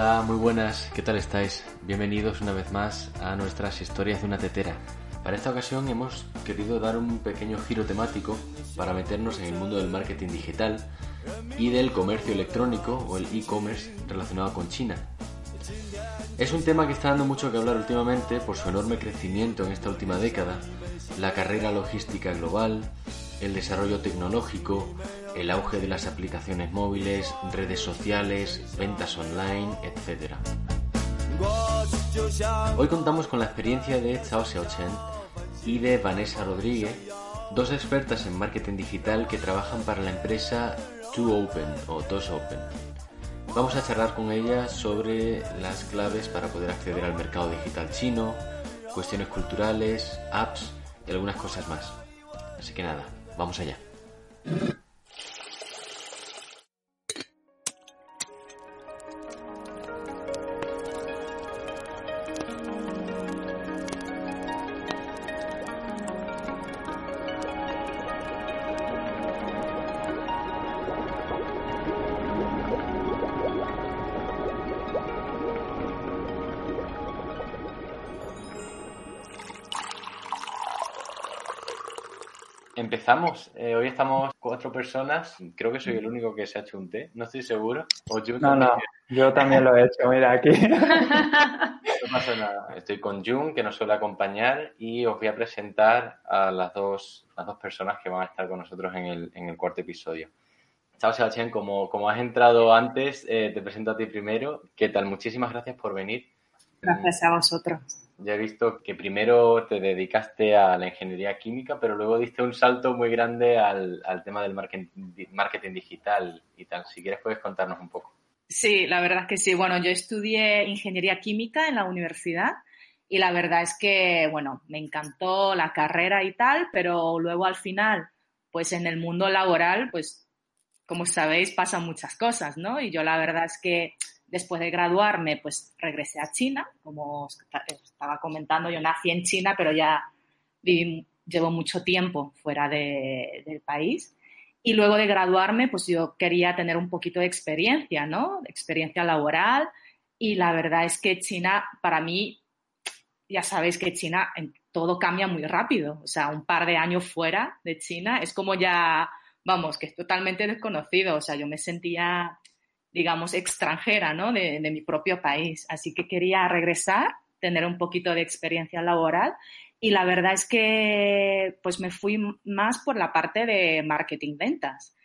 Hola, muy buenas, ¿qué tal estáis? Bienvenidos una vez más a nuestras historias de una tetera. Para esta ocasión hemos querido dar un pequeño giro temático para meternos en el mundo del marketing digital y del comercio electrónico o el e-commerce relacionado con China. Es un tema que está dando mucho que hablar últimamente por su enorme crecimiento en esta última década, la carrera logística global, el desarrollo tecnológico, el auge de las aplicaciones móviles, redes sociales, ventas online, etc. Hoy contamos con la experiencia de Chao Xiaochen y de Vanessa Rodríguez, dos expertas en marketing digital que trabajan para la empresa Two Open o Dos Open. Vamos a charlar con ellas sobre las claves para poder acceder al mercado digital chino, cuestiones culturales, apps y algunas cosas más. Así que nada, vamos allá. Empezamos. Eh, hoy estamos cuatro personas. Creo que soy el único que se ha hecho un té. No estoy seguro. no, no. Yo también lo he hecho. Mira aquí. No pasa nada. Estoy con Jun, que nos suele acompañar, y os voy a presentar a las dos, las dos personas que van a estar con nosotros en el, en el cuarto episodio. Chao, Sebastián. Como, como has entrado antes, eh, te presento a ti primero. ¿Qué tal? Muchísimas gracias por venir. Gracias a vosotros ya he visto que primero te dedicaste a la ingeniería química, pero luego diste un salto muy grande al, tema del marketing, digital y tal. Si quieres puedes contarnos un poco. Sí, la verdad es que sí. Bueno, yo estudié ingeniería química en la universidad y la verdad es que, bueno, me encantó la carrera y tal, pero luego al final, pues en el mundo laboral, pues como sabéis, pasan muchas cosas, ¿no? Y yo la verdad es que después de graduarme, pues regresé a China, como estaba comentando, yo nací en China, pero ya llevo mucho tiempo fuera del país. Y luego de graduarme, pues yo quería tener un poquito de experiencia, ¿no? Experiencia laboral. Y la verdad es que China, para mí, ya sabéis que China todo cambia muy rápido. O sea, un par de años fuera de China es como ya, vamos, que es totalmente desconocido. O sea, yo me sentía digamos, extranjera, ¿no? De, mi propio país. Así que quería regresar, tener un poquito de experiencia laboral y la verdad es que pues me fui más por la parte de marketing ventas.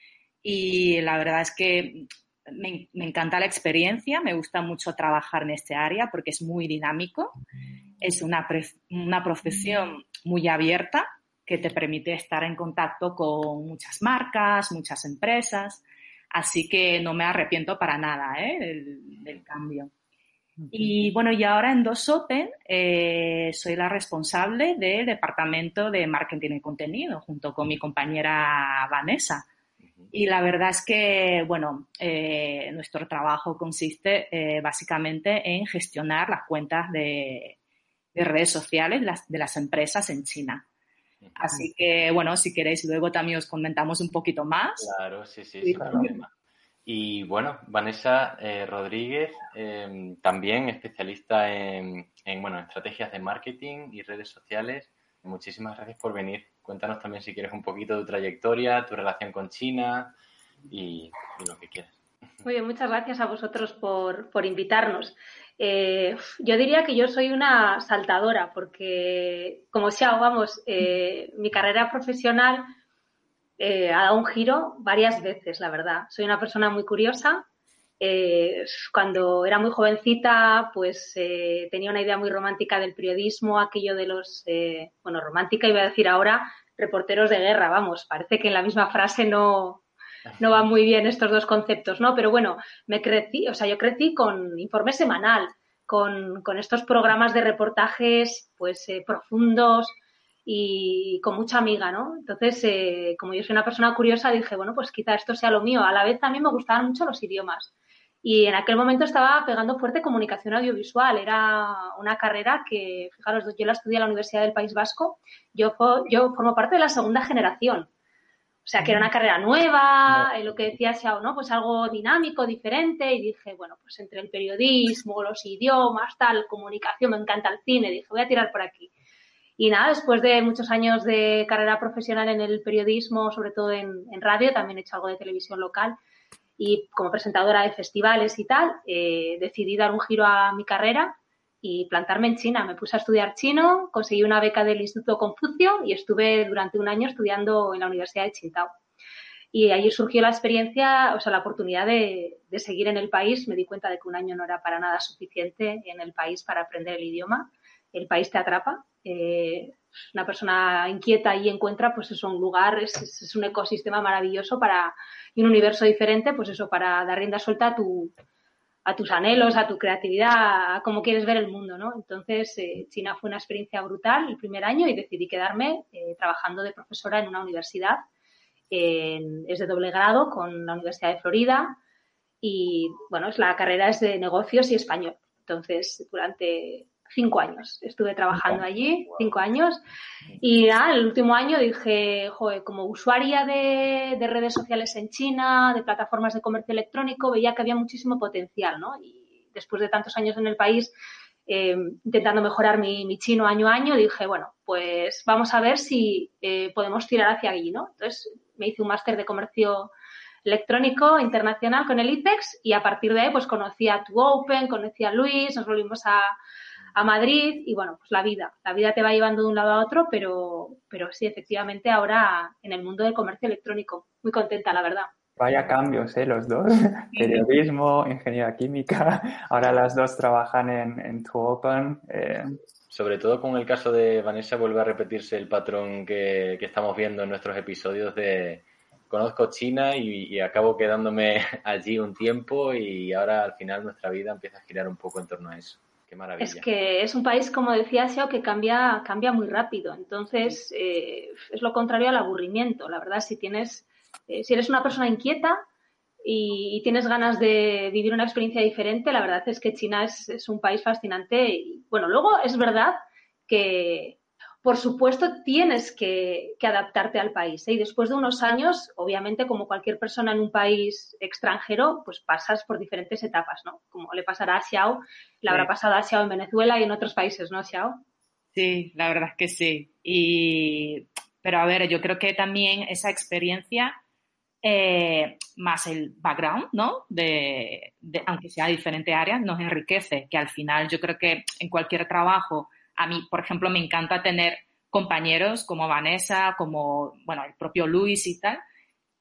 Y la verdad es que me, encanta la experiencia, me gusta mucho trabajar en este área porque es muy dinámico, es una, una profesión muy abierta que te permite estar en contacto con muchas marcas, muchas empresas. Así que no me arrepiento para nada ¿eh? del, cambio. Y bueno, y ahora en Dos Open eh, soy la responsable del departamento de marketing y contenido junto con mi compañera Vanessa. Y la verdad es que, bueno, eh, nuestro trabajo consiste básicamente en gestionar las cuentas de, de redes sociales de las empresas en China. Así que, bueno, si queréis, luego también os comentamos un poquito más. Claro, sí, sí, sin problema. Y bueno, Vanessa eh, Rodríguez, em, también especialista en, bueno, estrategias de marketing y redes sociales. Muchísimas gracias por venir. Cuéntanos también si quieres un poquito de tu trayectoria, tu relación con China y, lo que quieras. Muy bien, muchas gracias a vosotros por, por invitarnos. Eh, yo diría que yo soy una saltadora porque, como Xiao, vamos, eh, mi carrera profesional eh, ha dado un giro varias veces, la verdad. Soy una persona muy curiosa. cuando era muy jovencita, pues tenía una idea muy romántica del periodismo, aquello de los, bueno, romántica iba a decir ahora, reporteros de guerra, vamos, parece que en la misma frase no, no van muy bien estos dos conceptos, ¿no? Pero bueno, me crecí, o sea, yo crecí con informe semanal, con, estos programas de reportajes, pues, eh, profundos y con mucha amiga, ¿no? Entonces, eh, como yo soy una persona curiosa, dije, bueno, pues quizá esto sea lo mío. A la vez también me gustaban mucho los idiomas. Y en aquel momento estaba pegando fuerte comunicación audiovisual. Era una carrera que, fijaros, yo la estudié en la Universidad del País Vasco. Yo, yo formo parte de la segunda generación O sea, que era una carrera nueva, lo que decía Xiao, ¿no? Pues algo dinámico, diferente. Y dije, bueno, pues entre el periodismo, los idiomas, tal, comunicación, me encanta el cine. Dije, voy a tirar por aquí. Y nada, después de muchos años de carrera profesional en el periodismo, sobre todo en, radio, también he hecho algo de televisión local y como presentadora de festivales y tal, eh, decidí dar un giro a mi carrera y plantarme en China. Me puse a estudiar chino, conseguí una beca del Instituto Confucio y estuve durante un año estudiando en la Universidad de Qingdao. Y allí surgió la experiencia, o sea, la oportunidad de, de, seguir en el país. Me di cuenta de que un año no era para nada suficiente en el país para aprender el idioma. El país te atrapa eh, una persona inquieta y encuentra, pues es un lugar, es, un ecosistema maravilloso para, y un universo diferente, pues eso, para dar rienda suelta a, tu, a tus anhelos, a tu creatividad, a cómo quieres ver el mundo, ¿no? Entonces, eh, China fue una experiencia brutal el primer año y decidí quedarme eh, trabajando de profesora en una universidad. es de doble grado con la Universidad de Florida y, bueno, es, la carrera es de negocios y español. Entonces, durante cinco años. Estuve trabajando allí, cinco años. Y nada, el último año dije, joder, como usuaria de, redes sociales en China, de plataformas de comercio electrónico, veía que había muchísimo potencial, ¿no? Y después de tantos años en el país, eh, intentando mejorar mi, chino año a año, dije, bueno, pues vamos a ver si eh, podemos tirar hacia allí, ¿no? Entonces me hice un máster de comercio electrónico internacional con el IPEX y a partir de ahí pues conocí a Tu Open, conocí a Luis, nos volvimos a, a Madrid y bueno, pues la vida, la vida te va llevando de un lado a otro, pero, pero sí, efectivamente ahora en el mundo del comercio electrónico, muy contenta, la verdad. Vaya cambios, ¿eh? Los dos. Periodismo, ingeniería química. Ahora las dos trabajan en, en Open. Eh. Sobre todo con el caso de Vanessa vuelve a repetirse el patrón que, que estamos viendo en nuestros episodios de conozco China y, y, acabo quedándome allí un tiempo y ahora al final nuestra vida empieza a girar un poco en torno a eso. Es que es un país, como decía Xiao, que cambia, cambia muy rápido. Entonces, eh, es lo contrario al aburrimiento. La verdad, si tienes, eh, si eres una persona inquieta y, tienes ganas de vivir una experiencia diferente, la verdad es que China es, es un país fascinante. Y, bueno, luego es verdad que, por supuesto, tienes que, adaptarte al país. ¿eh? Y después de unos años, obviamente, como cualquier persona en un país extranjero, pues pasas por diferentes etapas, ¿no? Como le pasará a Xiao, le habrá pasado a Xiao en Venezuela y en otros países, ¿no, Xiao? Sí, la verdad es que sí. Y, pero a ver, yo creo que también esa experiencia, eh, más el background, ¿no? De, de, aunque sea diferente área, nos enriquece, que al final yo creo que en cualquier trabajo a mí, por ejemplo, me encanta tener compañeros como Vanessa, como, bueno, el propio Luis y tal,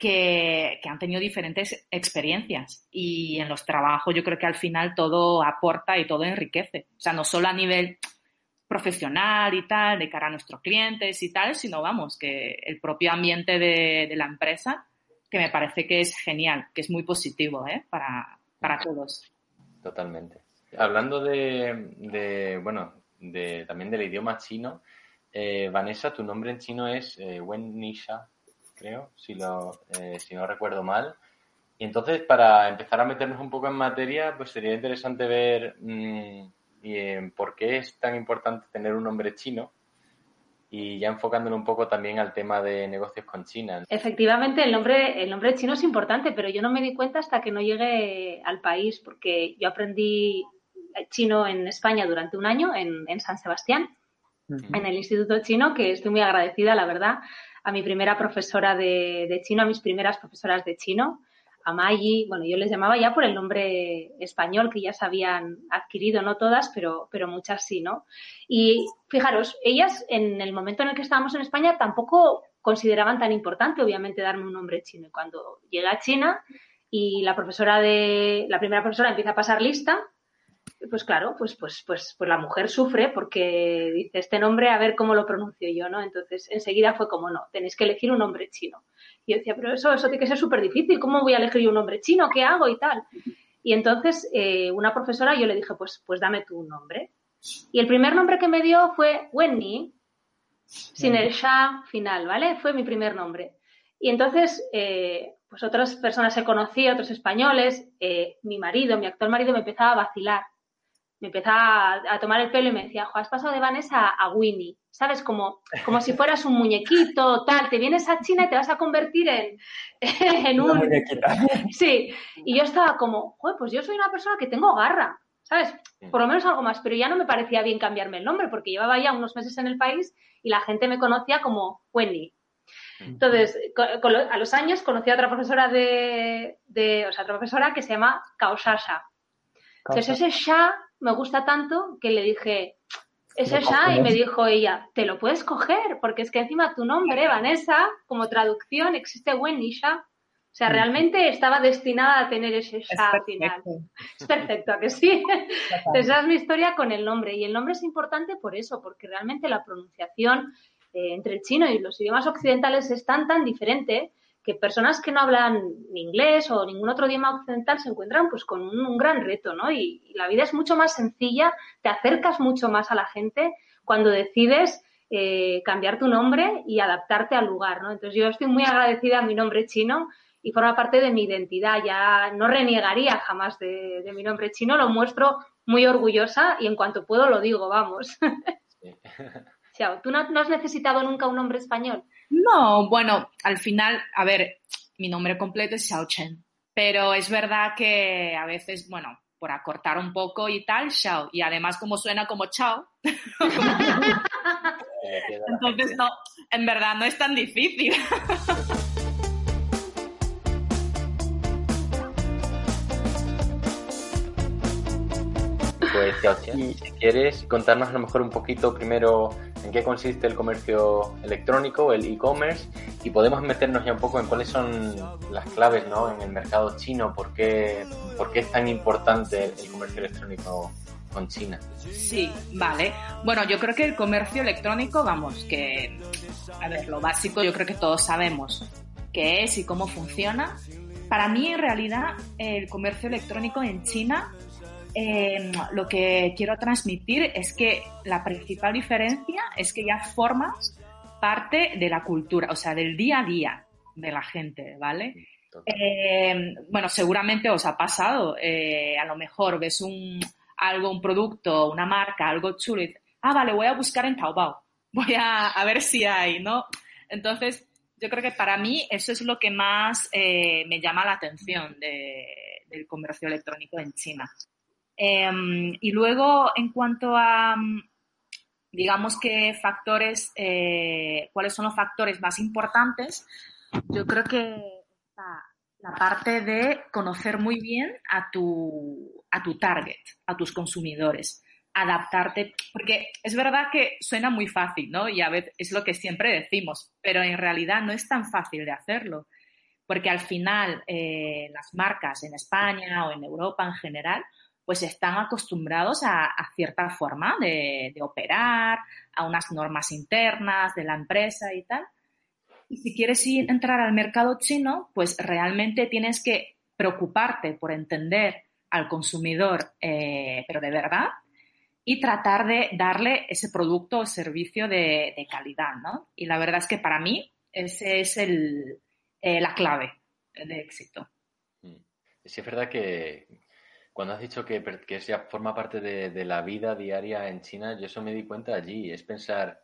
que, han tenido diferentes experiencias. Y en los trabajos yo creo que al final todo aporta y todo enriquece. O sea, no solo a nivel profesional y tal, de cara a nuestros clientes y tal, sino vamos, que el propio ambiente de, la empresa, que me parece que es genial, que es muy positivo ¿eh? para, para todos. Totalmente. Hablando de, de, bueno, también del idioma chino. Eh, Vanessa, tu nombre en chino es eh, Wen Nisha, creo, eh, si no recuerdo mal. Y entonces, para empezar a meternos un poco en materia, pues sería interesante ver mm, y, por qué es tan importante tener un nombre chino y ya enfocándolo un poco también al tema de negocios con China. Efectivamente, el nombre, el nombre chino es importante, pero yo no me di cuenta hasta que no llegué al país, porque yo aprendí chino en España durante un año en, San Sebastián, en el Instituto Chino, que estoy muy agradecida, la verdad, a mi primera profesora de, chino, a mis primeras profesoras de chino, a Maggi, bueno, yo les llamaba ya por el nombre español que ya se habían adquirido, no todas, pero, pero muchas sí, ¿no? Y fijaros, ellas en el momento en el que estábamos en España tampoco consideraban tan importante, obviamente, darme un nombre chino. Y cuando llega a China y la profesora de, la primera profesora empieza a pasar lista, pues claro, pues, pues, pues, pues la mujer sufre porque dice este nombre, a ver cómo lo pronuncio yo, ¿no? Entonces, enseguida fue como, no, tenéis que elegir un nombre chino. Y yo decía, pero eso, eso tiene que ser súper difícil, ¿cómo voy a elegir un nombre chino? ¿Qué hago? Y tal. Y entonces, eh, una profesora, yo le dije, pues, pues dame tu nombre. Y el primer nombre que me dio fue Wenny, sin el sha final, ¿vale? Fue mi primer nombre. Y entonces, eh, pues otras personas se conocí, otros españoles, eh, mi marido, mi actual marido me empezaba a vacilar me empezaba a, tomar el pelo y me decía, has pasado de Vanessa a Winnie, ¿sabes? Como, como si fueras un muñequito, tal, te vienes a China y te vas a convertir en, en un... muñequita. Sí, y yo estaba como, Joder, pues yo soy una persona que tengo garra, ¿sabes? Por lo menos algo más, pero ya no me parecía bien cambiarme el nombre porque llevaba ya unos meses en el país y la gente me conocía como Wendy. Entonces, a los años conocí a otra profesora de, de o sea, otra profesora que se llama Kaosasha. Entonces, ese Sha me gusta tanto que le dije, ese Sha, y me dijo ella, te lo puedes coger, porque es que encima tu nombre, Vanessa, como traducción, existe Wendy Sha. O sea, realmente estaba destinada a tener ese Sha al final. Es perfecto, ¿a que sí? Esa es mi historia con el nombre. Y el nombre es importante por eso, porque realmente la pronunciación eh, entre el chino y los idiomas occidentales es tan, tan diferente que personas que no hablan inglés o ningún otro idioma occidental se encuentran pues con un, gran reto, ¿no? Y, la vida es mucho más sencilla, te acercas mucho más a la gente cuando decides eh, cambiar tu nombre y adaptarte al lugar, ¿no? Entonces yo estoy muy agradecida a mi nombre chino y forma parte de mi identidad. Ya no reniegaría jamás de, mi nombre chino, lo muestro muy orgullosa y en cuanto puedo lo digo, vamos. ¿tú no, has necesitado nunca un nombre español? No, bueno, al final, a ver, mi nombre completo es Xiao Chen, pero es verdad que a veces, bueno, por acortar un poco y tal, Xiao, y además como suena como chao, entonces no, en verdad no es tan difícil. Pues, si quieres contarnos a lo mejor un poquito primero en qué consiste el comercio electrónico, el e-commerce, y podemos meternos ya un poco en cuáles son las claves ¿no? en el mercado chino, por qué, por qué es tan importante el comercio electrónico con China. Sí, vale. Bueno, yo creo que el comercio electrónico, vamos, que, a ver, lo básico yo creo que todos sabemos qué es y cómo funciona. Para mí, en realidad, el comercio electrónico en China Em, lo que quiero transmitir es que la principal diferencia es que ya formas parte de la cultura, o sea, del día a día de la gente, ¿vale? Em, bueno, seguramente os ha pasado, eh, a lo mejor ves un, algo, un producto, una marca, algo chulo y ah, vale, voy a buscar en Taobao, voy a, a ver si hay, ¿no? Entonces, yo creo que para mí eso es lo que más eh, me llama la atención del comercio electrónico en China. Em, y luego, en cuanto a, digamos que factores, eh, cuáles son los factores más importantes, yo creo que la parte de conocer muy bien a tu, a tu target, a tus consumidores, adaptarte, porque es verdad que suena muy fácil, ¿no? Y a veces es lo que siempre decimos, pero en realidad no es tan fácil de hacerlo, porque al final eh, las marcas en España o en Europa en general, pues están acostumbrados a, cierta forma de, operar, a unas normas internas de la empresa y tal. Y si quieres entrar al mercado chino, pues realmente tienes que preocuparte por entender al consumidor, eh, pero de verdad, y tratar de darle ese producto o servicio de, calidad, ¿no? Y la verdad es que para mí ese es el, eh, la clave de éxito. Mm. Sí, es verdad que, cuando has dicho que, que ya forma parte de, la vida diaria en China, yo eso me di cuenta allí. Es pensar,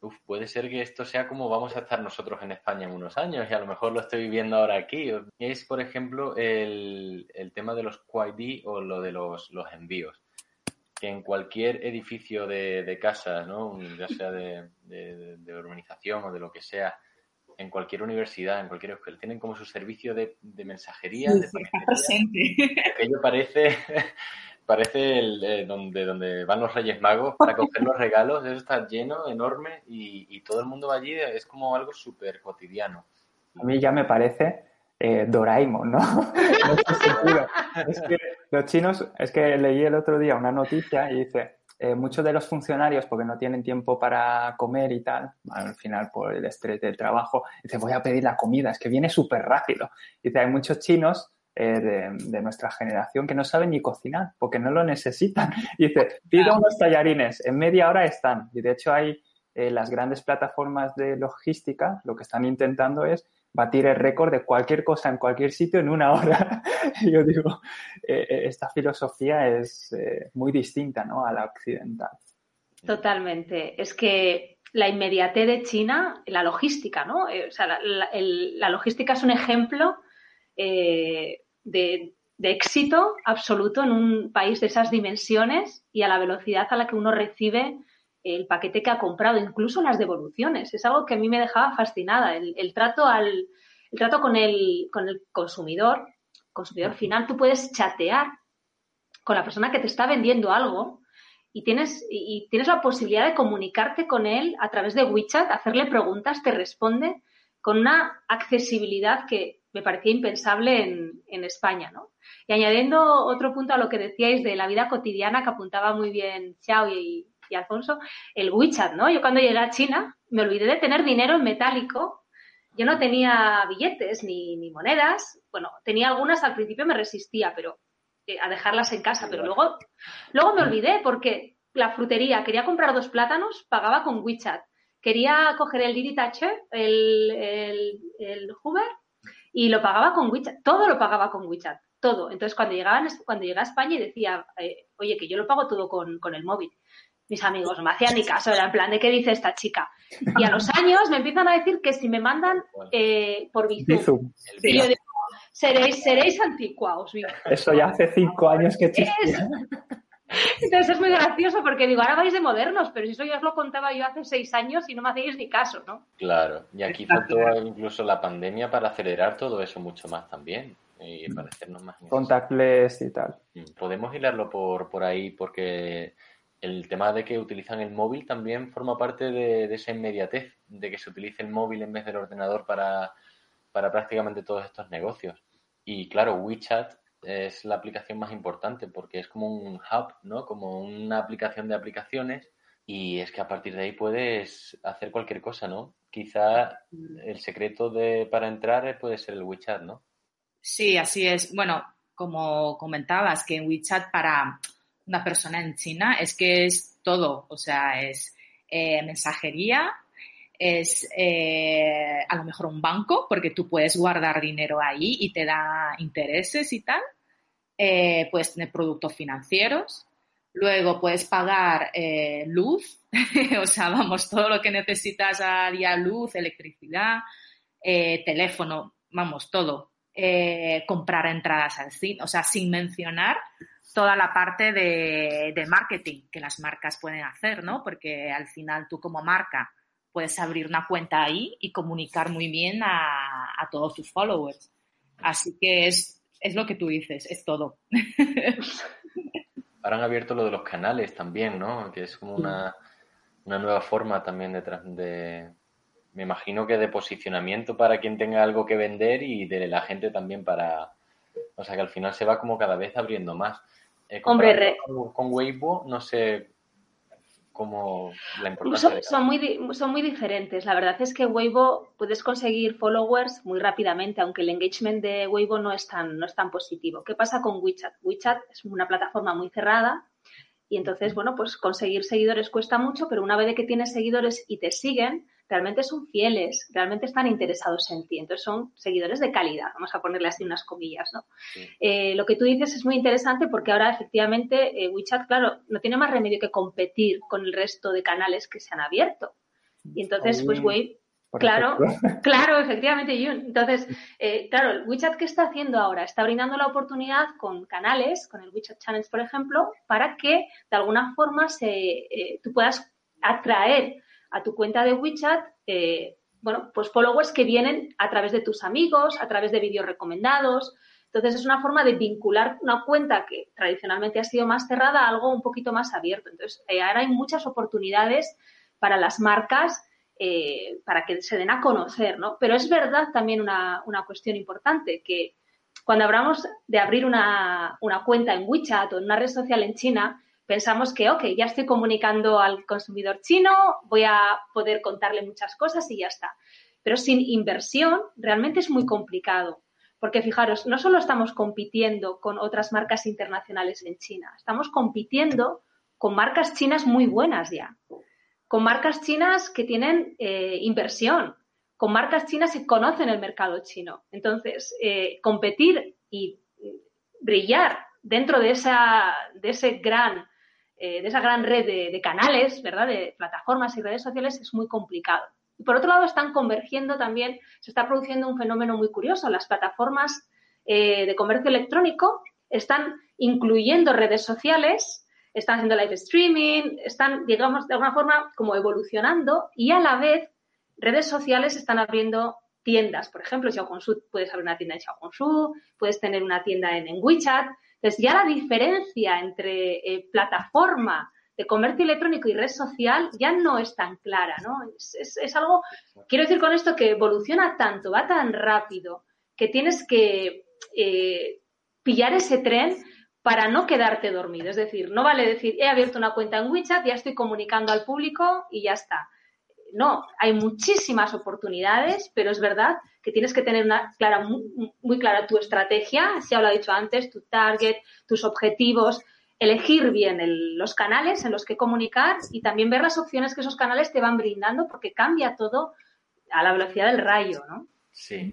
uff, puede ser que esto sea como vamos a estar nosotros en España en unos años y a lo mejor lo estoy viviendo ahora aquí. Es, por ejemplo, el, tema de los QID o lo de los, los envíos. Que en cualquier edificio de, de casa, ¿no? ya sea de, de urbanización o de lo que sea, en cualquier universidad, en cualquier escuela, tienen como su servicio de, mensajería, de Aquello parece, parece el, eh, donde, donde van los Reyes Magos para coger los regalos, eso está lleno, enorme, y, todo el mundo va allí, es como algo súper cotidiano. A mí ya me parece eh, Doraemon, ¿no? es que los chinos, es que leí el otro día una noticia y dice, eh, muchos de los funcionarios, porque no tienen tiempo para comer y tal, al final por el estrés del trabajo, dice, voy a pedir la comida, es que viene súper rápido. Dice, hay muchos chinos eh, de, nuestra generación que no saben ni cocinar, porque no lo necesitan. Dice, pido unos tallarines, en media hora están. Y de hecho hay eh, las grandes plataformas de logística, lo que están intentando es batir el récord de cualquier cosa en cualquier sitio en una hora. yo digo, eh, eh, esta filosofía es eh, muy distinta ¿no? a la occidental. Totalmente. Es que la inmediatez de China, la logística, ¿no? o sea, la, logística es un ejemplo de éxito absoluto en un país de esas dimensiones y a la velocidad a la que uno recibe el paquete que ha comprado, incluso las devoluciones. Es algo que a mí me dejaba fascinada. El, trato, al, el trato con, el, con el consumidor, consumidor final, tú puedes chatear con la persona que te está vendiendo algo y tienes, y tienes la posibilidad de comunicarte con él a través de WeChat, hacerle preguntas, te responde con una accesibilidad que me parecía impensable en, en España, ¿no? Y añadiendo otro punto a lo que decíais de la vida cotidiana que apuntaba muy bien Xiao y, Alfonso, el WeChat, ¿no? Yo cuando llegué a China me olvidé de tener dinero en metálico. Yo no tenía billetes ni, monedas. Bueno, tenía algunas al principio me resistía, pero eh, a dejarlas en casa, pero luego, luego me olvidé porque la frutería quería comprar dos plátanos, pagaba con WeChat. Quería coger el Didi el, el, el Hoover, y lo pagaba con WeChat. Todo lo pagaba con WeChat todo. Entonces, cuando, llegaban, cuando llegué a España y decía, eh, oye, que yo lo pago todo con, el móvil mis amigos no me hacían ni caso, era en plan de qué dice esta chica. Y a los años me empiezan a decir que si me mandan eh, por Bizum, y yo digo, seréis, seréis anticuados. Eso ya hace cinco años que existía. Entonces es muy gracioso porque digo, ahora vais de modernos, pero si eso ya os lo contaba yo hace seis años y no me hacéis ni caso, ¿no? Claro, y aquí faltó incluso la pandemia para acelerar todo eso mucho más también y para hacernos más... Contactless y tal. Mm, podemos hilarlo por, por ahí porque el tema de que utilizan el móvil también forma parte de, esa inmediatez, de que se utilice el móvil en vez del ordenador para, prácticamente todos estos negocios. Y claro, WeChat es la aplicación más importante porque es como un hub, ¿no? Como una aplicación de aplicaciones y es que a partir de ahí puedes hacer cualquier cosa, ¿no? Quizá el secreto de para entrar puede ser el WeChat, ¿no? Sí, así es. Bueno, como comentabas, que en WeChat para una persona en China es que es todo, o sea, es eh, mensajería, es eh, a lo mejor un banco, porque tú puedes guardar dinero ahí y te da intereses y tal. Eh, puedes tener productos financieros. Luego puedes pagar luz, o sea, vamos, todo lo que necesitas a día, luz, electricidad, teléfono, vamos, todo. comprar entradas al cine, o sea, sin mencionar toda la parte de, marketing que las marcas pueden hacer, ¿no? Porque al final tú como marca puedes abrir una cuenta ahí y comunicar muy bien a, todos tus followers. Así que es, es lo que tú dices, es todo. Ahora han abierto lo de los canales también, ¿no? Que es como una, una nueva forma también de, me imagino que de posicionamiento para quien tenga algo que vender y de la gente también para, o sea que al final se va como cada vez abriendo más. Eh, Hombre, con, Weibo, no sé cómo la importancia. Son, muy, son muy diferentes. La verdad es que Weibo puedes conseguir followers muy rápidamente, aunque el engagement de Weibo no es tan, no es tan positivo. ¿Qué pasa con WeChat? WeChat es una plataforma muy cerrada y entonces, bueno, pues conseguir seguidores cuesta mucho, pero una vez que tienes seguidores y te siguen, realmente son fieles, realmente están interesados en ti. Entonces son seguidores de calidad, vamos a ponerle así unas comillas, ¿no? Eh, lo que tú dices es muy interesante porque ahora efectivamente eh, WeChat, claro, no tiene más remedio que competir con el resto de canales que se han abierto. Y entonces, pues Wave, claro, claro, efectivamente, Yun. Entonces, eh, claro, el WeChat, ¿qué está haciendo ahora? Está brindando la oportunidad con canales, con el WeChat Challenge, por ejemplo, para que de alguna forma se, tú puedas atraer a tu cuenta de WeChat, eh, bueno, pues followers que vienen a través de tus amigos, a través de vídeos recomendados. Entonces es una forma de vincular una cuenta que tradicionalmente ha sido más cerrada a algo un poquito más abierto. Entonces eh, ahora hay muchas oportunidades para las marcas eh, para que se den a conocer, ¿no? Pero es verdad también una, cuestión importante que cuando hablamos de abrir una, una cuenta en WeChat o en una red social en China, pensamos que, ok, ya estoy comunicando al consumidor chino, voy a poder contarle muchas cosas y ya está. Pero sin inversión realmente es muy complicado. Porque fijaros, no solo estamos compitiendo con otras marcas internacionales en China, estamos compitiendo con marcas chinas muy buenas ya, con marcas chinas que tienen eh, inversión, con marcas chinas que conocen el mercado chino. Entonces, eh, competir y brillar dentro de esa, de ese gran, eh, de esa gran red de, canales, ¿verdad? De plataformas y redes sociales es muy complicado. Y por otro lado, están convergiendo también, se está produciendo un fenómeno muy curioso. Las plataformas eh, de comercio electrónico están incluyendo redes sociales, están haciendo live streaming, están, digamos, de alguna forma como evolucionando y a la vez redes sociales están abriendo tiendas. Por ejemplo, Xiaohongshu, puedes abrir una tienda en Xiaohongshu, puedes tener una tienda en, WeChat. Entonces, ya la diferencia entre eh, plataforma de comercio electrónico y red social ya no es tan clara, ¿no? Es, algo, quiero decir con esto que evoluciona tanto, va tan rápido, que tienes que eh, pillar ese tren para no quedarte dormido. Es decir, no vale decir, he abierto una cuenta en WeChat, ya estoy comunicando al público y ya está. No, hay muchísimas oportunidades, pero es verdad que tienes que tener una clara, muy, clara tu estrategia, ya lo ha dicho antes, tu target, tus objetivos, elegir bien los canales en los que comunicar y también ver las opciones que esos canales te van brindando porque cambia todo a la velocidad del rayo, ¿no? Sí.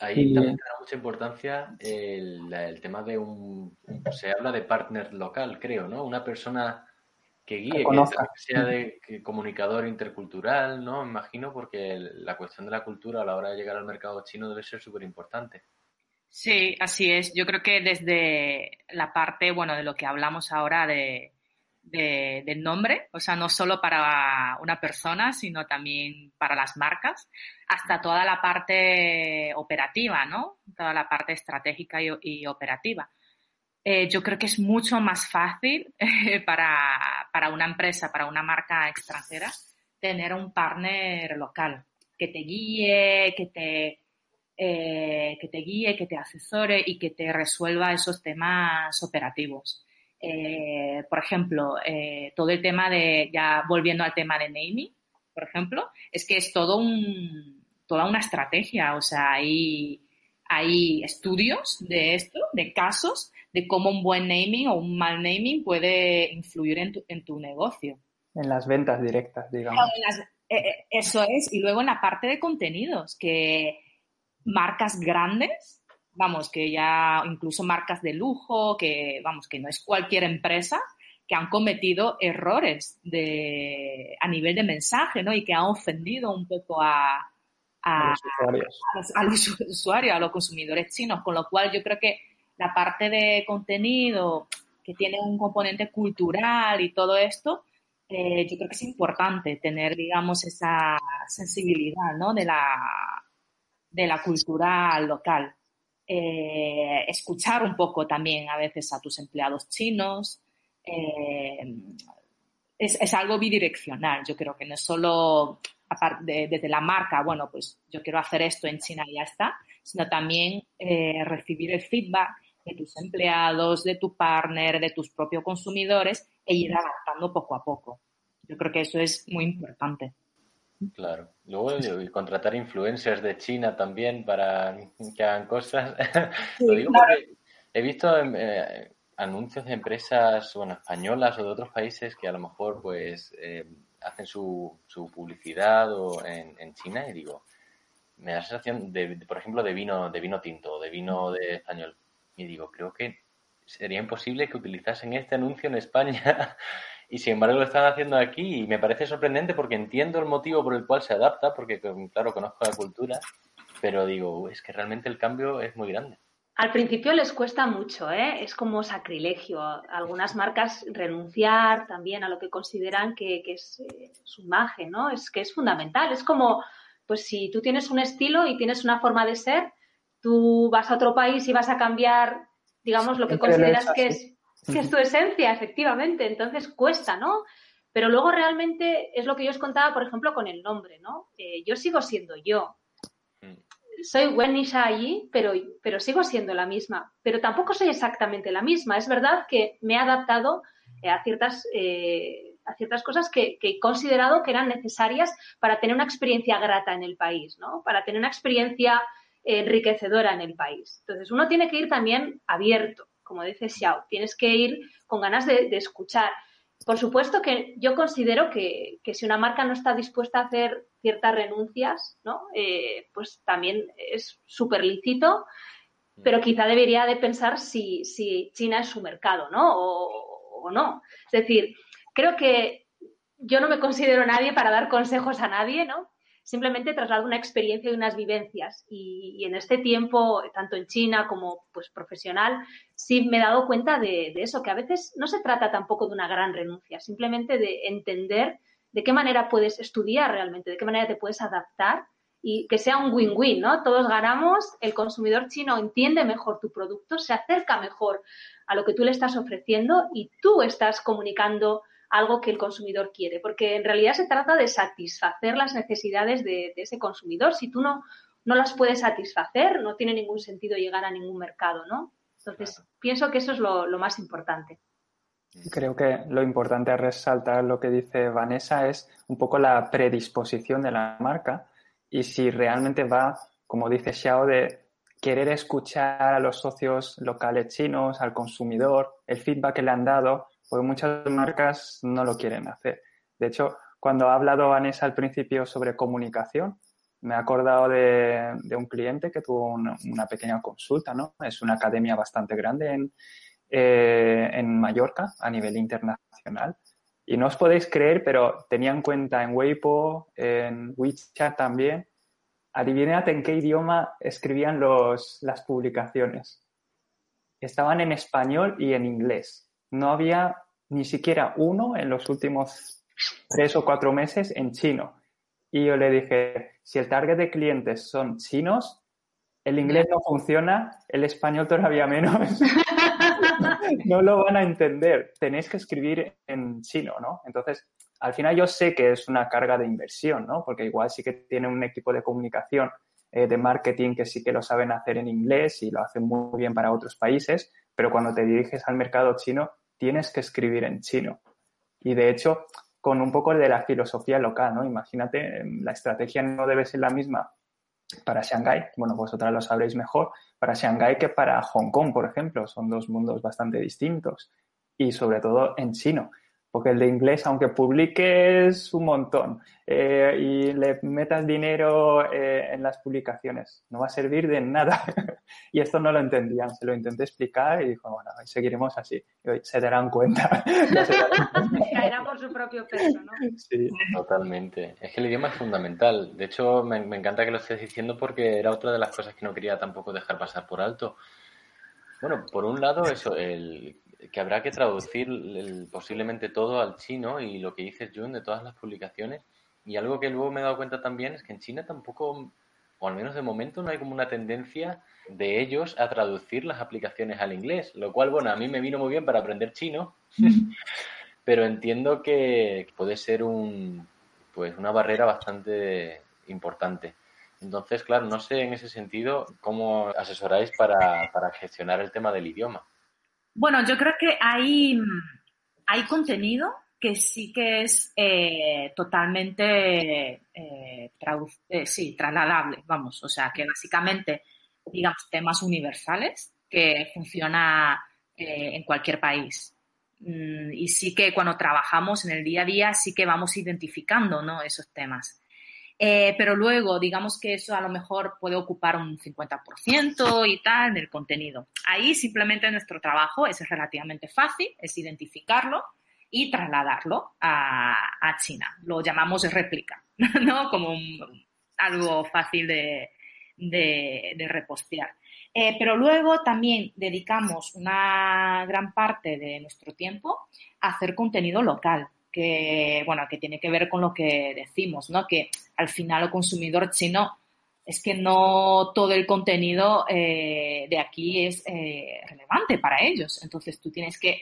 Ahí también da mucha importancia el, tema de un, se habla de partner local, creo, ¿no? Una persona que guíe, que, sea de comunicador intercultural, ¿no? Me imagino, porque la cuestión de la cultura a la hora de llegar al mercado chino debe ser súper importante. Sí, así es. Yo creo que desde la parte, bueno, de lo que hablamos ahora de, del nombre, o sea, no solo para una persona, sino también para las marcas, hasta toda la parte operativa, ¿no? Toda la parte estratégica y operativa. Eh, yo creo que es mucho más fácil para, para, una empresa, para una marca extranjera, tener un partner local que te guíe, que te, eh, que te guíe, que te asesore y que te resuelva esos temas operativos. Eh, por ejemplo, todo el tema de, ya volviendo al tema de naming, por ejemplo, es que es todo un, toda una estrategia, o sea, hay, hay estudios de esto, de casos de cómo un buen naming o un mal naming puede influir en tu, en tu negocio. En las ventas directas, digamos. Eh, eh, eso es. Y luego en la parte de contenidos, que marcas grandes, vamos, que ya incluso marcas de lujo, que vamos, que no es cualquier empresa, que han cometido errores de, a nivel de mensaje, ¿no? Y que han ofendido un poco a, a, a los usuarios, a los consumidores chinos, con lo cual yo creo que la parte de contenido que tiene un componente cultural y todo esto, eh, yo creo que es importante tener, digamos, esa sensibilidad ¿no? de, la, de la cultura local. Eh, escuchar un poco también a veces a tus empleados chinos. Eh, es, es, algo bidireccional. Yo creo que no es solo desde la marca, bueno, pues yo quiero hacer esto en China y ya está, sino también recibir el feedback de tus empleados, de tu partner, de tus propios consumidores e ir adaptando poco a poco. Yo creo que eso es muy importante. Claro. Luego contratar influencers de China también para que hagan cosas. Lo digo porque he visto eh, anuncios de empresas bueno, españolas o de otros países que a lo mejor pues eh, hacen su, su publicidad o en, en, China y digo, me da la sensación de, por ejemplo, de vino, de vino tinto, de vino de español. Y digo, creo que sería imposible que utilizasen este anuncio en España. y sin embargo lo están haciendo aquí y me parece sorprendente porque entiendo el motivo por el cual se adapta, porque claro, conozco la cultura, pero digo, es que realmente el cambio es muy grande. Al principio les cuesta mucho, ¿eh? es como sacrilegio. Algunas marcas renunciar también a lo que consideran que, es eh, su imagen, ¿no? Es que es fundamental. Es como, pues si tú tienes un estilo y tienes una forma de ser, tú vas a otro país y vas a cambiar, digamos, lo que consideras que es, que es tu esencia, efectivamente. Entonces cuesta, ¿no? Pero luego realmente es lo que yo os contaba, por ejemplo, con el nombre, ¿no? Eh, yo sigo siendo yo. Mm. Soy Wenisha allí, pero, pero sigo siendo la misma. Pero tampoco soy exactamente la misma. Es verdad que me he adaptado eh, a ciertas, eh, a ciertas cosas que, que, he considerado que eran necesarias para tener una experiencia grata en el país, ¿no? Para tener una experiencia enriquecedora en el país. Entonces, uno tiene que ir también abierto, como dice Xiao, tienes que ir con ganas de, escuchar. por supuesto que yo considero que, si una marca no está dispuesta a hacer ciertas renuncias, ¿no? Eh, pues también es súper lícito, pero quizá debería de pensar si, China es su mercado, ¿no? O, o, no. Es decir, creo que yo no me considero nadie para dar consejos a nadie, ¿no? Simplemente traslado una experiencia y unas vivencias. Y, en este tiempo, tanto en China como pues, profesional, sí me he dado cuenta de, eso, que a veces no se trata tampoco de una gran renuncia, simplemente de entender de qué manera puedes estudiar realmente, de qué manera te puedes adaptar y que sea un win-win, ¿no? Todos ganamos, el consumidor chino entiende mejor tu producto, se acerca mejor a lo que tú le estás ofreciendo y tú estás comunicando algo que el consumidor quiere, porque en realidad se trata de satisfacer las necesidades de, ese consumidor. Si tú no, no las puedes satisfacer, no tiene ningún sentido llegar a ningún mercado, ¿no? Entonces, pienso que eso es lo, más importante. Creo que lo importante a resaltar lo que dice Vanessa es un poco la predisposición de la marca y si realmente va, como dice Xiao, de querer escuchar a los socios locales chinos, al consumidor, el feedback que le han dado porque muchas marcas no lo quieren hacer. De hecho, cuando ha hablado Vanessa al principio sobre comunicación, me he acordado de, un cliente que tuvo una, pequeña consulta, ¿no? Es una academia bastante grande en, eh, en Mallorca a nivel internacional. Y no os podéis creer, pero tenían cuenta en Weibo, en WeChat también. Adivinad en qué idioma escribían los, las publicaciones. Estaban en español y en inglés no había ni siquiera uno en los últimos tres o cuatro meses en chino. Y yo le dije, si el target de clientes son chinos, el inglés no funciona, el español todavía menos. no lo van a entender. Tenéis que escribir en chino, ¿no? Entonces, al final yo sé que es una carga de inversión, ¿no? Porque igual sí que tiene un equipo de comunicación, eh, de marketing que sí que lo saben hacer en inglés y lo hacen muy bien para otros países, pero cuando te diriges al mercado chino, tienes que escribir en chino. Y de hecho, con un poco de la filosofía local, ¿no? Imagínate, em, la estrategia no debe ser la misma para Shanghái, bueno, vosotras lo sabréis mejor, para Shanghái que para Hong Kong, por ejemplo, son dos mundos bastante distintos y sobre todo en chino porque el de inglés, aunque publiques un montón eh, y le metas dinero eh, en las publicaciones, no va a servir de nada. y esto no lo entendían, se lo intenté explicar y dijo, bueno, seguiremos así. Y hoy se darán cuenta. Caerá por su propio peso, ¿no? Sí, totalmente. Es que el idioma es fundamental. De hecho, me, me encanta que lo estés diciendo porque era otra de las cosas que no quería tampoco dejar pasar por alto. Bueno, por un lado, eso, el que habrá que traducir posiblemente todo al chino y lo que dice Jun de todas las publicaciones. Y algo que luego me he dado cuenta también es que en China tampoco, o al menos de momento, no hay como una tendencia de ellos a traducir las aplicaciones al inglés. Lo cual, bueno, a mí me vino muy bien para aprender chino, pero entiendo que puede ser un, pues una barrera bastante importante. Entonces, claro, no sé en ese sentido cómo asesoráis para, para gestionar el tema del idioma. Bueno, yo creo que hay, hay contenido que sí que es eh, totalmente eh, eh, sí, trasladable, vamos, o sea, que básicamente, digamos, temas universales que funciona en cualquier país. Mm, y sí que cuando trabajamos en el día a día, sí que vamos identificando ¿no? esos temas. Pero luego, digamos que eso a lo mejor puede ocupar un 50% y tal del contenido. Ahí simplemente nuestro trabajo es relativamente fácil, es identificarlo y trasladarlo a, China. Lo llamamos réplica, ¿no? Como algo fácil de, de, repostear. Eh, pero luego también dedicamos una gran parte de nuestro tiempo a hacer contenido local que, bueno, que tiene que ver con lo que decimos, ¿no? Que al final el consumidor chino es que no todo el contenido eh, de aquí es eh, relevante para ellos. Entonces tú tienes que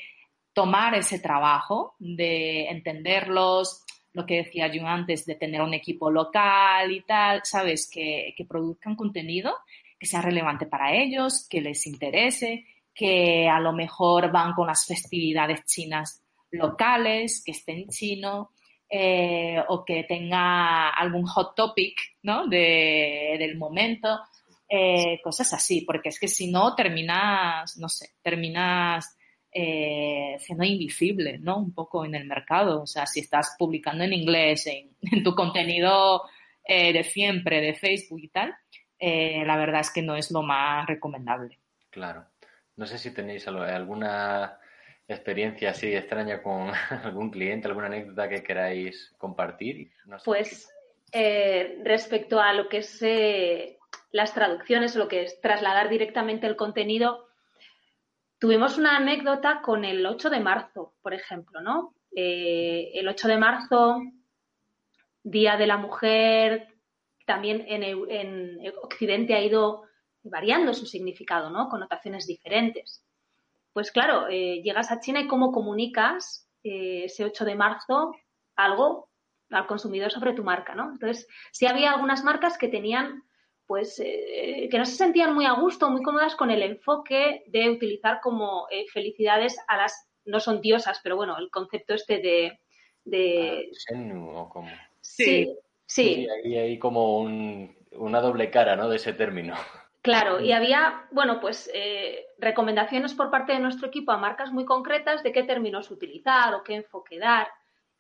tomar ese trabajo de entenderlos, lo que decía yo antes, de tener un equipo local y tal, ¿sabes? Que, que produzcan contenido que sea relevante para ellos, que les interese, que a lo mejor van con las festividades chinas locales, que esté en chino eh, o que tenga algún hot topic ¿no? de, del momento, eh, cosas así, porque es que si no terminas, no sé, terminas eh, siendo invisible, ¿no? Un poco en el mercado. O sea, si estás publicando en inglés, en, tu contenido eh, de siempre, de Facebook y tal, eh, la verdad es que no es lo más recomendable. Claro. No sé si tenéis alguna experiencia así extraña con algún cliente, alguna anécdota que queráis compartir. pues respecto a lo que es las traducciones, lo que es trasladar directamente el contenido, Tuvimos una anécdota con el 8 de marzo, por ejemplo, ¿no? Eh, el 8 de marzo, Día de la Mujer, también en, Occidente ha ido variando su significado, ¿no? Connotaciones diferentes. Pues claro, eh, llegas a China y cómo comunicas eh, ese 8 de marzo algo al consumidor sobre tu marca, ¿no? Entonces, sí había algunas marcas que tenían pues eh, que no se sentían muy a gusto, muy cómodas con el enfoque de utilizar como eh, felicidades a las, no son diosas, pero bueno, el concepto este de... de... Ah, como... Sí, sí. sí. hay, como una doble cara, ¿no? De ese término. Claro, y había, bueno, pues eh, recomendaciones por parte de nuestro equipo a marcas muy concretas de qué términos utilizar o qué enfoque dar.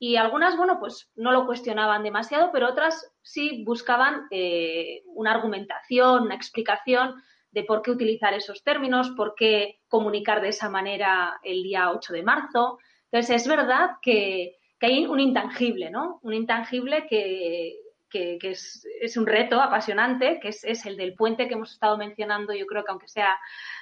Y algunas, bueno, pues no lo cuestionaban demasiado, pero otras sí buscaban eh, una argumentación, una explicación de por qué utilizar esos términos, por qué comunicar de esa manera el día 8 de marzo. Entonces, es verdad que, hay un intangible, ¿no? Un intangible que, es, un reto apasionante, que es, es, el del puente que hemos estado mencionando, yo creo que aunque sea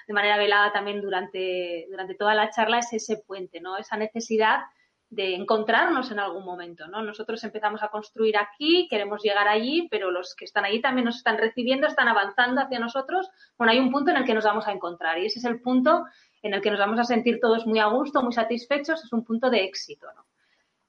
de manera velada también durante, durante toda la charla, es ese puente, ¿no? Esa necesidad de encontrarnos en algún momento, ¿no? Nosotros empezamos a construir aquí, queremos llegar allí, pero los que están allí también nos están recibiendo, están avanzando hacia nosotros. Bueno, hay un punto en el que nos vamos a encontrar y ese es el punto en el que nos vamos a sentir todos muy a gusto, muy satisfechos, es un punto de éxito, ¿no?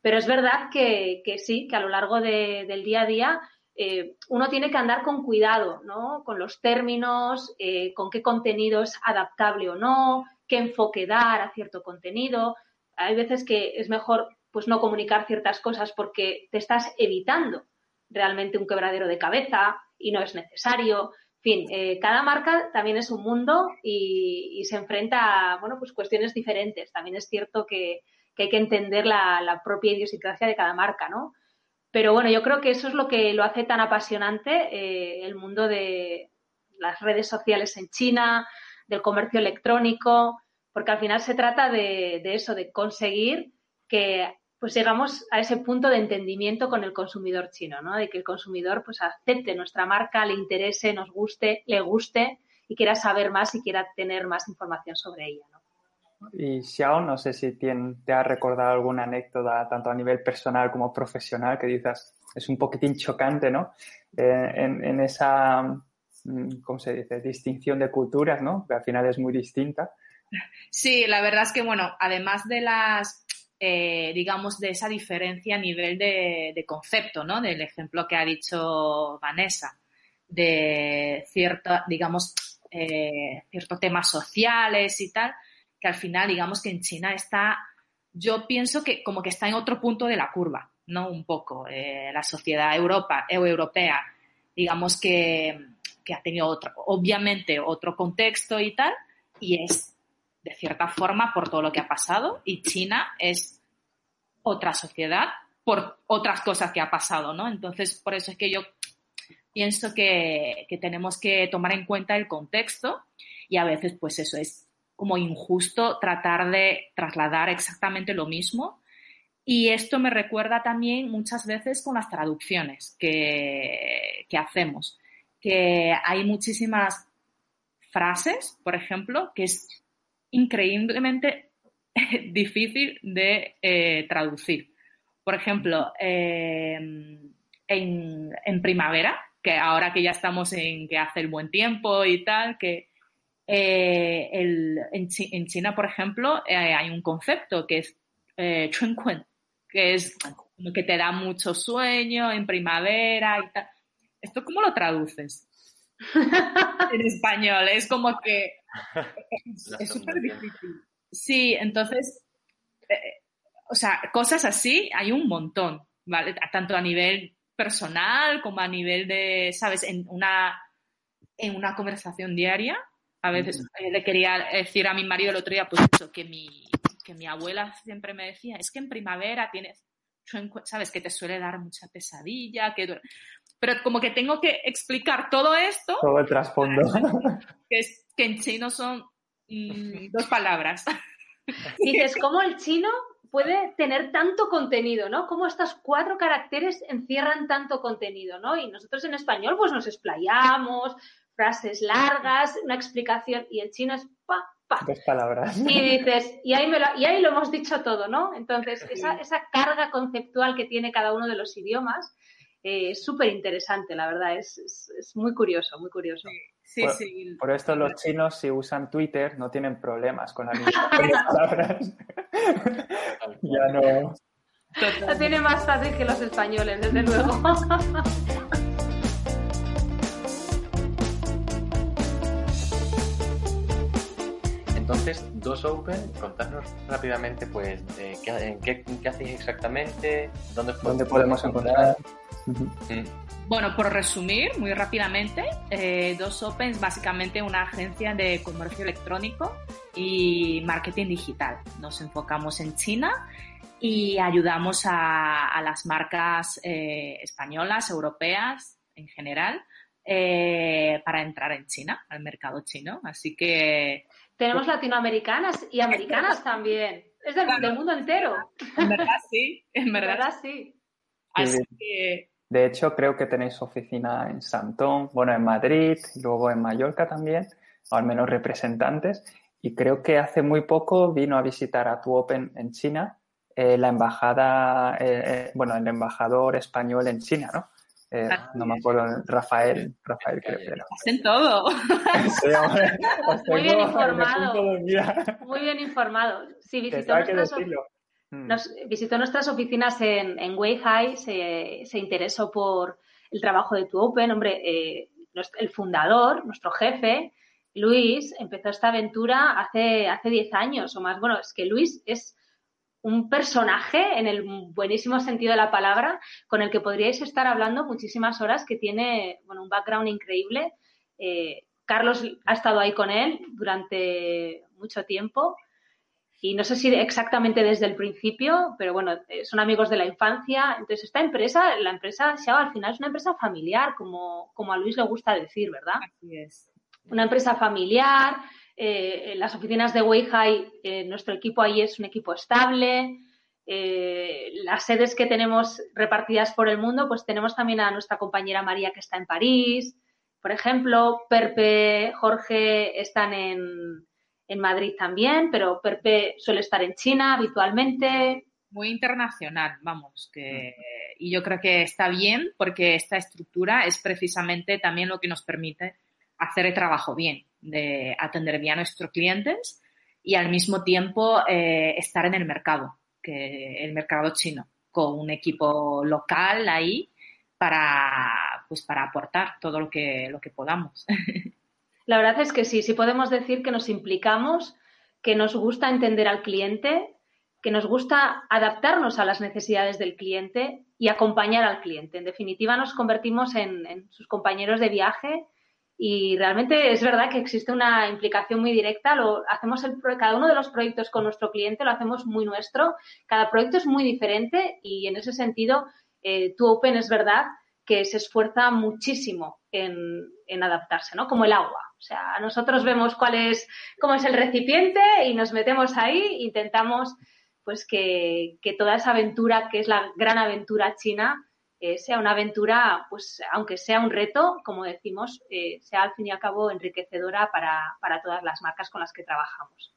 Pero es verdad que, sí, que a lo largo del día a día eh, uno tiene que andar con cuidado, ¿no? Con los términos, eh, con qué contenido es adaptable o no, qué enfoque dar a cierto contenido hay veces que es mejor pues no comunicar ciertas cosas porque te estás evitando realmente un quebradero de cabeza y no es necesario. En fin, eh, cada marca también es un mundo y, se enfrenta a bueno, pues cuestiones diferentes. También es cierto que, hay que entender la, propia idiosincrasia de cada marca, ¿no? Pero bueno, yo creo que eso es lo que lo hace tan apasionante eh, el mundo de las redes sociales en China, del comercio electrónico, porque al final se trata de, eso, de conseguir que pues llegamos a ese punto de entendimiento con el consumidor chino, ¿no? De que el consumidor pues acepte nuestra marca, le interese, nos guste, le guste y quiera saber más y quiera tener más información sobre ella. Y Xiao, no sé si te ha recordado alguna anécdota, tanto a nivel personal como profesional, que dices, es un poquitín chocante, ¿no? Eh, en, en, esa, mm, ¿cómo se dice?, distinción de culturas, ¿no? Que al final es muy distinta. Sí, la verdad es que, bueno, además de las, eh, digamos, de esa diferencia a nivel de, concepto, ¿no? Del ejemplo que ha dicho Vanessa, de cierta, digamos, eh, ciertos temas sociales y tal, que al final, digamos que en China está, yo pienso que como que está en otro punto de la curva, ¿no? Un poco. Eh, la sociedad Europa, europea, digamos que, que ha tenido otro, obviamente otro contexto y tal, y es de cierta forma por todo lo que ha pasado y China es otra sociedad por otras cosas que ha pasado, ¿no? Entonces, por eso es que yo pienso que, tenemos que tomar en cuenta el contexto y a veces, pues eso es como injusto tratar de trasladar exactamente lo mismo. Y esto me recuerda también muchas veces con las traducciones que, que hacemos, que hay muchísimas frases, por ejemplo, que es increíblemente difícil de eh, traducir. Por ejemplo, em, en, primavera, que ahora que ya estamos en que hace el buen tiempo y tal, que eh, en, China, por ejemplo, eh, hay un concepto que es eh, que es que te da mucho sueño en primavera y tal. ¿Esto cómo lo traduces? en español. Es como que es súper difícil. Sí, entonces, eh, o sea, cosas así hay un montón, ¿vale? Tanto a nivel personal como a nivel de, ¿sabes? En una, en una conversación diaria A veces eh, le quería decir a mi marido el otro día, pues eso, que mi, que mi abuela siempre me decía, es que en primavera tienes, sabes, que te suele dar mucha pesadilla, que pero como que tengo que explicar todo esto. Todo el trasfondo. Que, es, que en chino son mm, dos palabras. Dices, ¿cómo el chino puede tener tanto contenido, ¿no? Cómo estos cuatro caracteres encierran tanto contenido, ¿no? Y nosotros en español pues nos explayamos, frases largas, una explicación, y el chino es pa, pa. Dos palabras. Y dices, y ahí, me lo, y ahí lo hemos dicho todo, ¿no? Entonces, esa, esa carga conceptual que tiene cada uno de los idiomas eh, es súper interesante, la verdad, es, es, muy curioso, muy curioso. Sí, por, sí. Por esto los chinos, si usan Twitter, no tienen problemas con las mismas palabras. ya no. Lo tiene más fácil que los españoles, desde luego. Entonces, dos Open, contarnos rápidamente, pues, eh, ¿qué, qué, qué, hacéis exactamente? ¿Dónde, ¿Dónde podemos encontrar? Mm. Bueno, por resumir muy rápidamente, eh, Dos Open es básicamente una agencia de comercio electrónico y marketing digital. Nos enfocamos en China y ayudamos a, a las marcas eh, españolas, europeas en general, eh, para entrar en China, al mercado chino. Así que tenemos latinoamericanas y americanas también. Es del, claro. del, mundo entero. En verdad sí, en verdad, verdad sí. Así que... De hecho, creo que tenéis oficina en Santón, bueno, en Madrid, y luego en Mallorca también, o al menos representantes. Y creo que hace muy poco vino a visitar a Tu Open en China eh, la embajada, eh, bueno, el embajador español en China, ¿no? Eh, no me acuerdo, Rafael, Rafael creo que era. Hacen todo. Sí, hombre, Muy bien informado. Muy bien informado. Sí, visitó Mm. nos visitó nuestras oficinas en, en Weihai, se, se interesó por el trabajo de Tu Open. Hombre, eh, el fundador, nuestro jefe, Luis, empezó esta aventura hace, hace 10 años o más. Bueno, es que Luis es un personaje en el buenísimo sentido de la palabra con el que podríais estar hablando muchísimas horas que tiene bueno, un background increíble. Eh, Carlos ha estado ahí con él durante mucho tiempo y no sé si exactamente desde el principio, pero bueno, eh, son amigos de la infancia. Entonces, esta empresa, la empresa Xiao, al final es una empresa familiar, como, como a Luis le gusta decir, ¿verdad? Así es. Una empresa familiar, eh, en las oficinas de Weihai, eh, nuestro equipo ahí es un equipo estable. Eh, las sedes que tenemos repartidas por el mundo, pues tenemos también a nuestra compañera María que está en París, por ejemplo, Perpe, Jorge están en, en Madrid también, pero Perpe suele estar en China habitualmente. Muy internacional, vamos, que y yo creo que está bien porque esta estructura es precisamente también lo que nos permite hacer el trabajo bien, de atender bien a nuestros clientes y al mismo tiempo eh, estar en el mercado, que el mercado chino, con un equipo local ahí para pues para aportar todo lo que lo que podamos. La verdad es que sí, sí podemos decir que nos implicamos, que nos gusta entender al cliente, que nos gusta adaptarnos a las necesidades del cliente y acompañar al cliente. En definitiva, nos convertimos en, sus compañeros de viaje y realmente es verdad que existe una implicación muy directa. Lo hacemos el, cada uno de los proyectos con nuestro cliente lo hacemos muy nuestro. Cada proyecto es muy diferente y en ese sentido, eh, tu Open es verdad que se esfuerza muchísimo en, en, adaptarse, ¿no? Como el agua. O sea, nosotros vemos cuál es, cómo es el recipiente y nos metemos ahí, intentamos pues que, que toda esa aventura, que es la gran aventura china, eh, sea una aventura, pues aunque sea un reto, como decimos, eh, sea al fin y al cabo enriquecedora para, para, todas las marcas con las que trabajamos.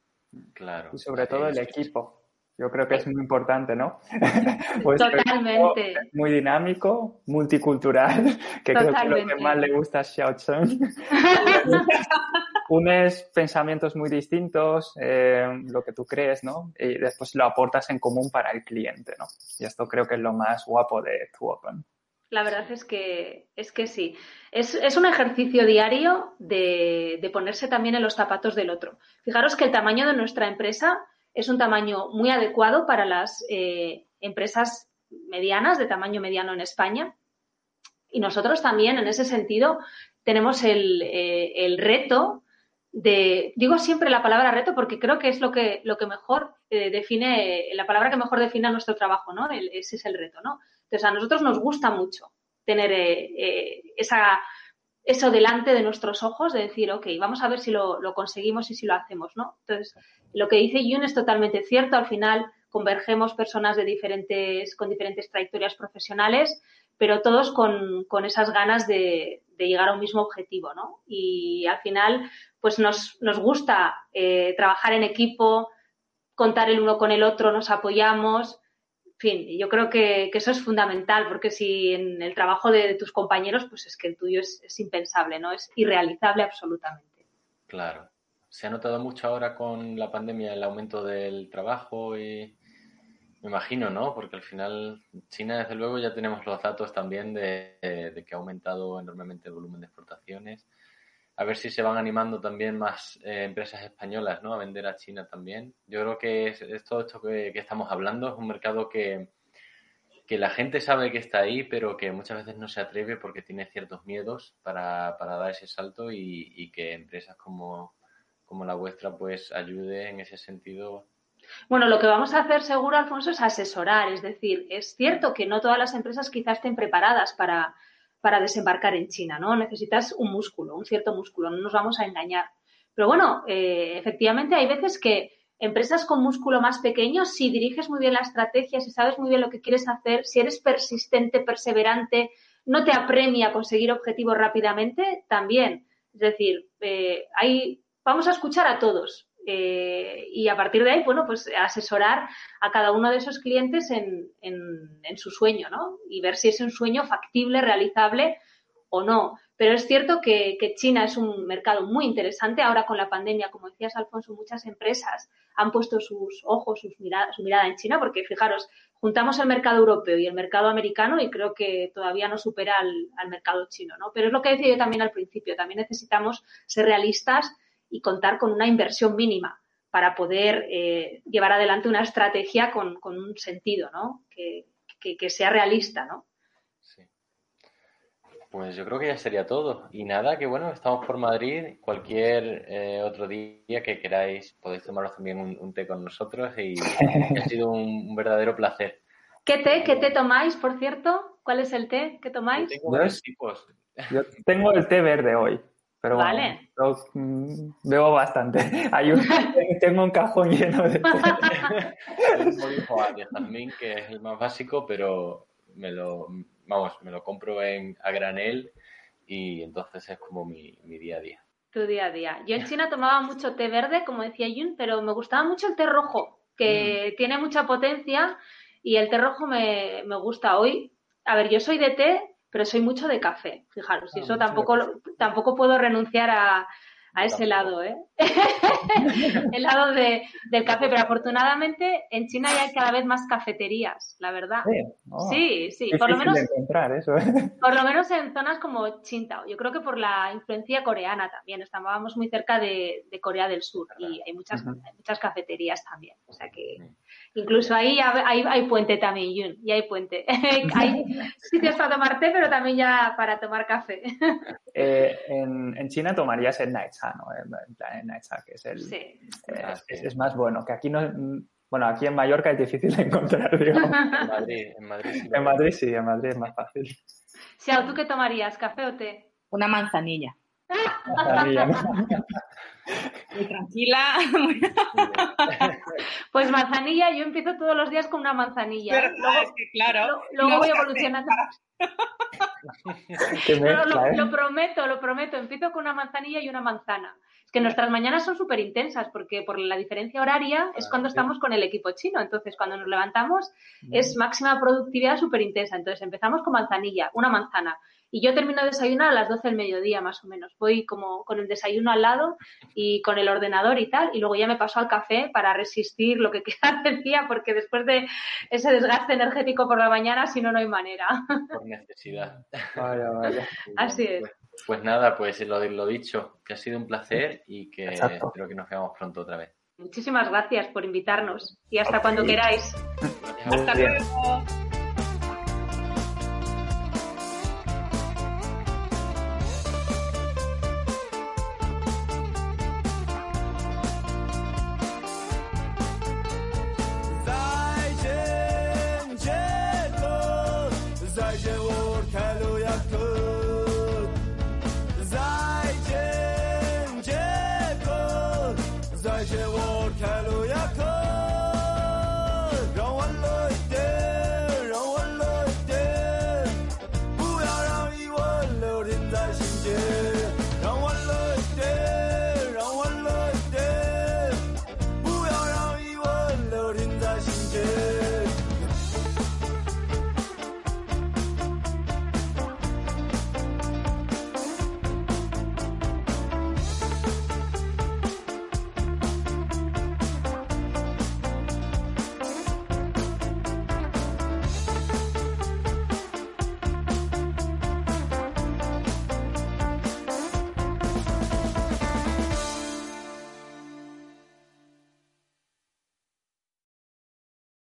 Claro. Y sobre todo el equipo. Yo creo que es muy importante, ¿no? pues Totalmente. Muy dinámico, multicultural, que Totalmente. creo que lo que más le gusta a Xiao Cheng. Unes pensamientos muy distintos, eh, lo que tú crees, ¿no? Y después lo aportas en común para el cliente, ¿no? Y esto creo que es lo más guapo de Tu Open. La verdad es que, es que sí. Es, es un ejercicio diario de, de ponerse también en los zapatos del otro. Fijaros que el tamaño de nuestra empresa es un tamaño muy adecuado para las eh, empresas medianas, de tamaño mediano en España. Y nosotros también, en ese sentido, tenemos el, eh, el reto de, digo siempre la palabra reto porque creo que es lo que, lo que mejor eh, define, la palabra que mejor define nuestro trabajo, ¿no? ese es el reto, ¿no? Entonces, a nosotros nos gusta mucho tener esa, eso delante de nuestros ojos, de decir, ok, vamos a ver si lo, lo, conseguimos y si lo hacemos, ¿no? Entonces, lo que dice Yun es totalmente cierto, al final convergemos personas de diferentes, con diferentes trayectorias profesionales, pero todos con, esas ganas de, llegar a un mismo objetivo, ¿no? Y al final, pues nos, gusta eh, trabajar en equipo, contar el uno con el otro, nos apoyamos. En fin, yo creo que, que eso es fundamental, porque si en el trabajo de, tus compañeros, pues es que el tuyo es, es impensable, ¿no? Es irrealizable absolutamente. Claro. ¿Se ha notado mucho ahora con la pandemia el aumento del trabajo y, me imagino, ¿no? Porque al final China, desde luego, ya tenemos los datos también de, que ha aumentado enormemente el volumen de exportaciones a ver si se van animando también más eh, empresas españolas ¿no? a vender a China también. Yo creo que es, todo esto que, estamos hablando es un mercado que, que, la gente sabe que está ahí, pero que muchas veces no se atreve porque tiene ciertos miedos para, para dar ese salto y, que empresas como, como la vuestra pues ayude en ese sentido. Bueno, lo que vamos a hacer seguro, Alfonso, es asesorar. Es decir, es cierto que no todas las empresas quizás estén preparadas para para desembarcar en China, ¿no? Necesitas un músculo, un cierto músculo, no nos vamos a engañar. Pero bueno, eh, efectivamente hay veces que empresas con músculo más pequeño, si diriges muy bien la estrategia, si sabes muy bien lo que quieres hacer, si eres persistente, perseverante, no te apremia a conseguir objetivos rápidamente, también. Es decir, eh, hay, vamos a escuchar a todos. Eh, y a partir de ahí, bueno, pues asesorar a cada uno de esos clientes en, en, su sueño, ¿no? Y ver si es un sueño factible, realizable o no. Pero es cierto que, que, China es un mercado muy interesante. Ahora con la pandemia, como decías, Alfonso, muchas empresas han puesto sus ojos, sus mirada, su mirada en China, porque fijaros, juntamos el mercado europeo y el mercado americano y creo que todavía no supera al, al mercado chino, ¿no? Pero es lo que decía yo también al principio, también necesitamos ser realistas y contar con una inversión mínima para poder eh, llevar adelante una estrategia con, con un sentido, ¿no? Que, que, que, sea realista, ¿no? Sí. Pues yo creo que ya sería todo. Y nada, que bueno, estamos por Madrid. Cualquier eh, otro día que queráis podéis tomaros también un, un té con nosotros y ha sido un, un, verdadero placer. ¿Qué té? ¿Qué té tomáis, por cierto? ¿Cuál es el té que tomáis? Yo tengo, tipos. Yo tengo el té verde hoy. Pero vale. bueno, mm, veo bastante. Hay un, tengo un cajón lleno de... Jazmín, que es el más básico, pero me lo, vamos, me lo compro en, a granel y entonces es como mi, mi día a día. Tu día a día. Yo en China tomaba mucho té verde, como decía Yun, pero me gustaba mucho el té rojo, que mm. tiene mucha potencia y el té rojo me, me gusta hoy. A ver, yo soy de té, pero soy mucho de café, fijaros, y ah, eso tampoco, tampoco puedo renunciar a, a ese lado, ¿eh? el lado de, del café, pero afortunadamente en China ya hay cada vez más cafeterías, la verdad. Sí, sí, por lo menos eso, ¿eh? por lo menos en zonas como Qingdao. Yo creo que por la influencia coreana también, estábamos muy cerca de, de Corea del Sur y hay muchas, hay muchas cafeterías también, o sea que Incluso ahí hay, hay puente también, Yun, y hay puente. hay sitios para tomar té, pero también ya para tomar café. eh, en, en, China tomarías el Naicha, ¿no? El Naicha, que es el... Sí. Eh, es, es, más bueno, que aquí no... Bueno, aquí en Mallorca es difícil de encontrar, digamos. En Madrid, en Madrid sí. En Madrid sí, en Madrid es más fácil. Xiao, ¿tú qué tomarías, café o té? Una manzanilla. Muy tranquila. pues manzanilla, yo empiezo todos los días con una manzanilla. Pero, luego, es que, claro, luego no voy evolucionando. no, lo, ¿eh? lo, prometo, lo prometo. Empiezo con una manzanilla y una manzana. Es que nuestras mañanas son súper intensas porque por la diferencia horaria es cuando estamos con el equipo chino. Entonces, cuando nos levantamos es máxima productividad súper intensa. Entonces, empezamos con manzanilla, una manzana. Y yo termino de desayunar a las 12 del mediodía, más o menos. Voy como con el desayuno al lado y con el ordenador y tal, y luego ya me paso al café para resistir lo que queda del día, porque después de ese desgaste energético por la mañana, si no, no hay manera. Por necesidad. Vaya, vaya. Así es. Pues, pues, nada, pues lo, lo, dicho, que ha sido un placer y que Exacto. espero que nos veamos pronto otra vez. Muchísimas gracias por invitarnos y hasta okay. cuando queráis. Hasta luego.